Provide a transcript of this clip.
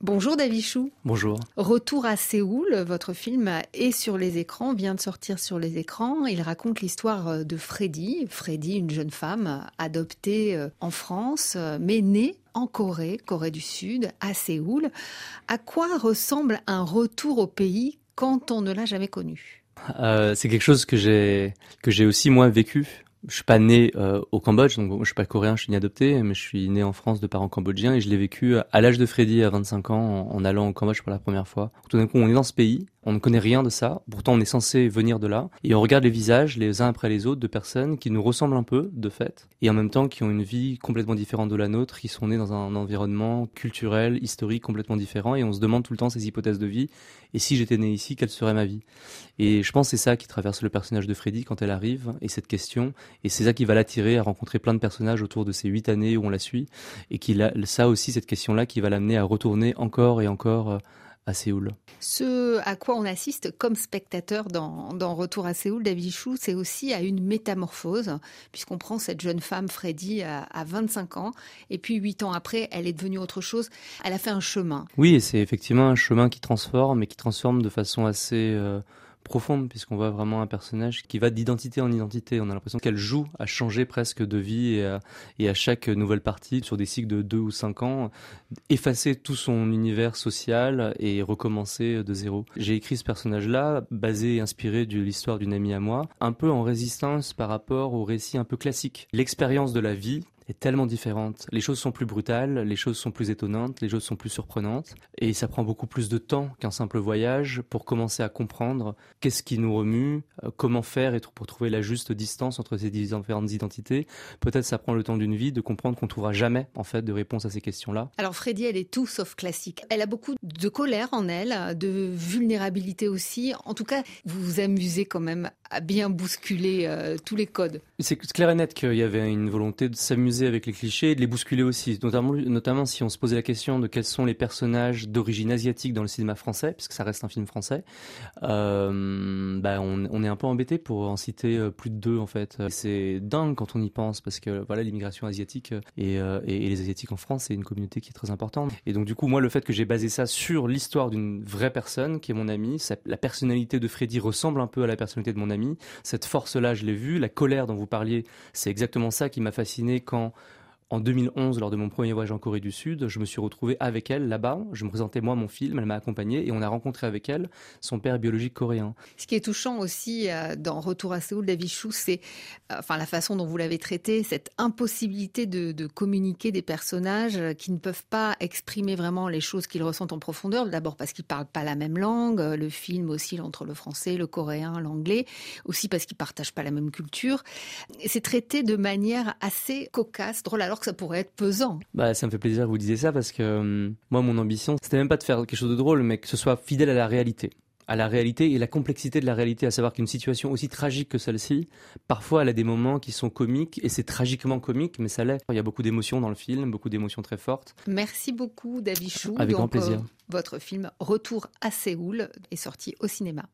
Bonjour Davichou. Bonjour. Retour à Séoul, votre film est sur les écrans, vient de sortir sur les écrans. Il raconte l'histoire de Freddy. Freddy, une jeune femme adoptée euh, en France, euh, mais née en Corée, Corée du Sud, à Séoul. À quoi ressemble un retour au pays quand on ne l'a jamais connu? Euh, C'est quelque chose que j'ai que j'ai aussi moi vécu je suis pas né euh, au Cambodge, donc je suis pas coréen, je suis ni adopté, mais je suis né en France de parents cambodgiens et je l'ai vécu à l'âge de Freddy à 25 ans en, allant au Cambodge pour la première fois. Tout d'un coup, on est dans ce pays, on ne connaît rien de ça, pourtant on est censé venir de là, et on regarde les visages les uns après les autres de personnes qui nous ressemblent un peu, de fait, et en même temps qui ont une vie complètement différente de la nôtre, qui sont nés dans un environnement culturel, historique complètement différent, et on se demande tout le temps ces hypothèses de vie, et si j'étais né ici, quelle serait ma vie? Et je pense que c'est ça qui traverse le personnage de Freddy quand elle arrive, et cette question, et c'est ça qui va l'attirer à rencontrer plein de personnages autour de ces huit années où on la suit, et qui ça aussi, cette question-là, qui va l'amener à retourner encore et encore euh, à Séoul. Ce à quoi on assiste comme spectateur dans, Retour à Séoul, David Chou, c'est aussi à une métamorphose, puisqu'on prend cette jeune femme, Freddy, à, 25 ans, et puis huit ans après, elle est devenue autre chose. Elle a fait un chemin. Oui, c'est effectivement un chemin qui transforme, et qui transforme de façon assez... Euh, profonde, puisqu'on voit vraiment un personnage qui va d'identité en identité. On a l'impression qu'elle joue à changer presque de vie et à, et à, chaque nouvelle partie, sur des cycles de deux ou cinq ans, effacer tout son univers social et recommencer de zéro. J'ai écrit ce personnage-là, basé et inspiré de l'histoire d'une amie à moi, un peu en résistance par rapport au récit un peu classique. L'expérience de la vie est tellement différente. Les choses sont plus brutales, les choses sont plus étonnantes, les choses sont plus surprenantes, et ça prend beaucoup plus de temps qu'un simple voyage pour commencer à comprendre qu'est-ce qui nous remue, euh, comment faire et pour trouver la juste distance entre ces différentes identités. Peut-être ça prend le temps d'une vie de comprendre qu'on trouvera jamais en fait de réponse à ces questions-là. Alors Freddy, elle est tout sauf classique. Elle a beaucoup de colère en elle, de vulnérabilité aussi. En tout cas, vous vous amusez quand même à bien bousculer euh, tous les codes. C'est clair et net qu'il y avait une volonté de s'amuser avec les clichés et de les bousculer aussi, notamment, notamment si on se posait la question de quels sont les personnages d'origine asiatique dans le cinéma français, puisque ça reste un film français. Euh, bah on, est un peu embêté pour en citer euh, plus de deux en fait. C'est dingue quand on y pense, parce que voilà, l'immigration asiatique et, et, et, les asiatiques en France, c'est une communauté qui est très importante. Et donc du coup, moi, le fait que j'ai basé ça sur l'histoire d'une vraie personne qui est mon ami, la personnalité de Freddy ressemble un peu à la personnalité de mon ami. Cette force-là, je l'ai vue. La colère dont vous parliez, c'est exactement ça qui m'a fasciné quand en 2011, lors de mon premier voyage en Corée du Sud, je me suis retrouvé avec elle là-bas. Je me présentais moi mon film, elle m'a accompagné et on a rencontré avec elle son père biologique coréen. Ce qui est touchant aussi euh, dans Retour à Séoul, David Chou, c'est euh, enfin la façon dont vous l'avez traité, cette impossibilité de, communiquer des personnages qui ne peuvent pas exprimer vraiment les choses qu'ils ressentent en profondeur. D'abord parce qu'ils parlent pas la même langue, le film oscille entre le français, le coréen, l'anglais, aussi parce qu'ils partagent pas la même culture. C'est traité de manière assez cocasse, drôle. Que ça pourrait être pesant. Bah, ça me fait plaisir que vous disiez ça parce que euh, moi, mon ambition, c'était même pas de faire quelque chose de drôle, mais que ce soit fidèle à la réalité à la réalité et la complexité de la réalité, à savoir qu'une situation aussi tragique que celle-ci, parfois elle a des moments qui sont comiques et c'est tragiquement comique, mais ça l'est. Il y a beaucoup d'émotions dans le film, beaucoup d'émotions très fortes. Merci beaucoup, David Chou. Avec grand plaisir. Euh, votre film Retour à Séoul est sorti au cinéma.